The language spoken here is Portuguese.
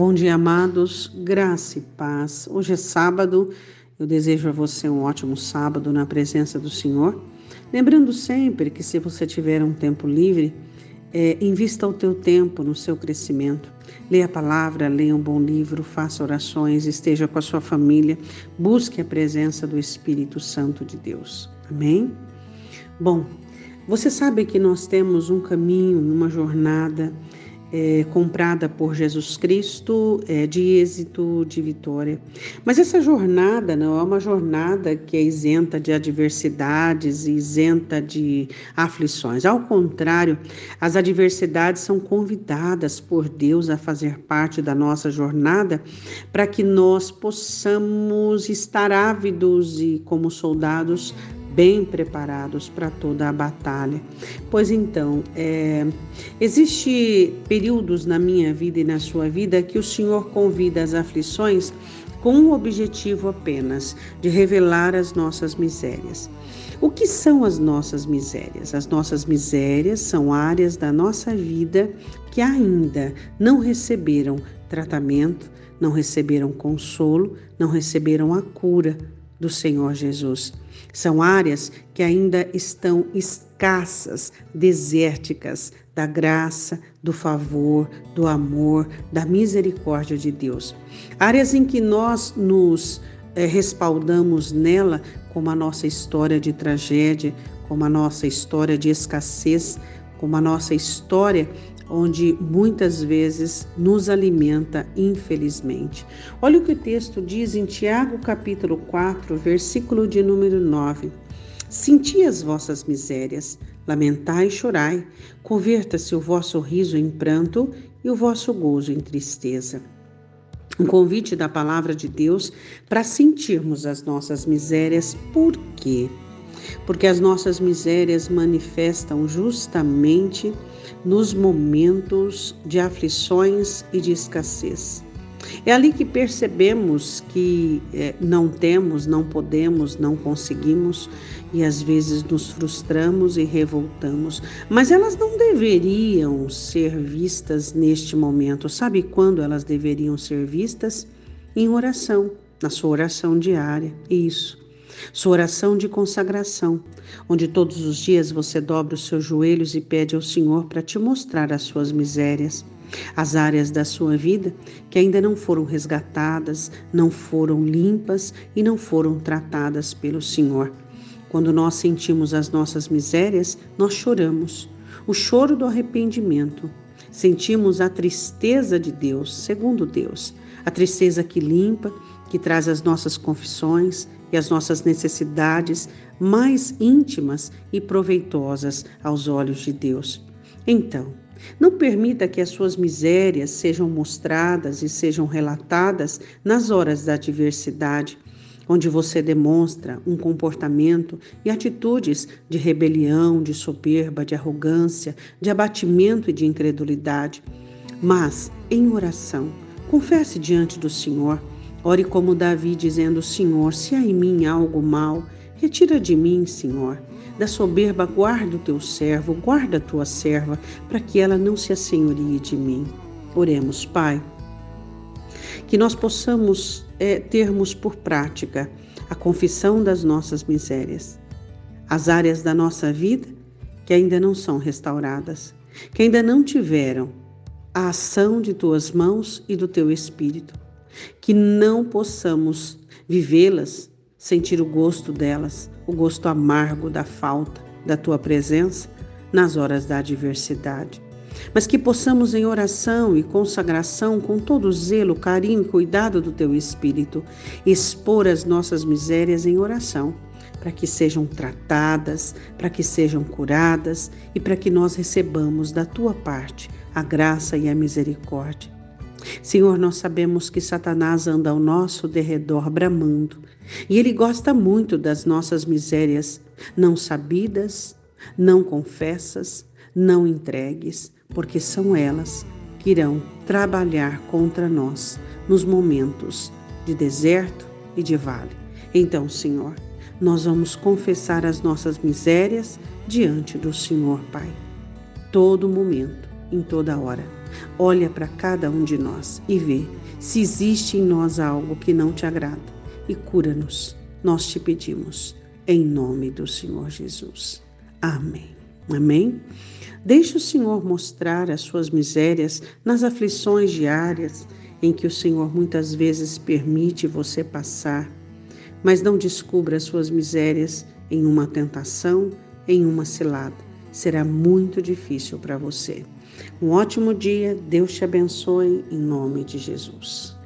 Bom dia, amados, graça e paz. Hoje é sábado, eu desejo a você um ótimo sábado na presença do Senhor. Lembrando sempre que se você tiver um tempo livre, é, invista o teu tempo no seu crescimento. Leia a palavra, leia um bom livro, faça orações, esteja com a sua família, busque a presença do Espírito Santo de Deus. Amém? Bom, você sabe que nós temos um caminho, uma jornada é, comprada por Jesus Cristo é, de êxito, de vitória. Mas essa jornada não é uma jornada que é isenta de adversidades isenta de aflições. Ao contrário, as adversidades são convidadas por Deus a fazer parte da nossa jornada para que nós possamos estar ávidos e, como soldados, bem preparados para toda a batalha. Pois então, é, existe períodos na minha vida e na sua vida que o Senhor convida as aflições com o objetivo apenas de revelar as nossas misérias. O que são as nossas misérias? As nossas misérias são áreas da nossa vida que ainda não receberam tratamento, não receberam consolo, não receberam a cura do Senhor Jesus. São áreas que ainda estão escassas, desérticas da graça, do favor, do amor, da misericórdia de Deus. Áreas em que nós nos é, respaldamos nela como a nossa história de tragédia, como a nossa história de escassez, como a nossa história onde muitas vezes nos alimenta, infelizmente. Olha o que o texto diz em Tiago, capítulo 4, versículo de número 9. Senti as vossas misérias, lamentai e chorai, converta-se o vosso riso em pranto e o vosso gozo em tristeza. Um convite da palavra de Deus para sentirmos as nossas misérias, por quê? Porque as nossas misérias manifestam justamente nos momentos de aflições e de escassez. É ali que percebemos que é, não temos, não podemos, não conseguimos e às vezes nos frustramos e revoltamos. Mas elas não deveriam ser vistas neste momento. Sabe quando elas deveriam ser vistas? Em oração, na sua oração diária. Isso. Sua oração de consagração, onde todos os dias você dobra os seus joelhos e pede ao Senhor para te mostrar as suas misérias, as áreas da sua vida que ainda não foram resgatadas, não foram limpas e não foram tratadas pelo Senhor. Quando nós sentimos as nossas misérias, nós choramos. O choro do arrependimento. Sentimos a tristeza de Deus, segundo Deus, a tristeza que limpa, que traz as nossas confissões e as nossas necessidades mais íntimas e proveitosas aos olhos de Deus. Então, não permita que as suas misérias sejam mostradas e sejam relatadas nas horas da adversidade, onde você demonstra um comportamento e atitudes de rebelião, de soberba, de arrogância, de abatimento e de incredulidade. Mas, em oração, confesse diante do Senhor Ore como Davi, dizendo: Senhor, se há em mim algo mal, retira de mim, Senhor. Da soberba, guarda o teu servo, guarda a tua serva, para que ela não se assenhorie de mim. Oremos, Pai. Que nós possamos é, termos por prática a confissão das nossas misérias, as áreas da nossa vida que ainda não são restauradas, que ainda não tiveram a ação de tuas mãos e do teu espírito que não possamos vivê-las, sentir o gosto delas, o gosto amargo da falta da tua presença nas horas da adversidade. Mas que possamos, em oração e consagração, com todo zelo, carinho e cuidado do teu Espírito, expor as nossas misérias em oração, para que sejam tratadas, para que sejam curadas e para que nós recebamos da tua parte a graça e a misericórdia. Senhor, nós sabemos que Satanás anda ao nosso derredor bramando e ele gosta muito das nossas misérias não sabidas, não confessas, não entregues, porque são elas que irão trabalhar contra nós nos momentos de deserto e de vale. Então, Senhor, nós vamos confessar as nossas misérias diante do Senhor, Pai, todo momento, em toda hora Olha para cada um de nós e vê se existe em nós algo que não te agrada e cura-nos. Nós te pedimos, em nome do Senhor Jesus. Amém. Amém? Deixe o Senhor mostrar as suas misérias nas aflições diárias em que o Senhor muitas vezes permite você passar, mas não descubra as suas misérias em uma tentação, em uma cilada. Será muito difícil para você. Um ótimo dia, Deus te abençoe em nome de Jesus.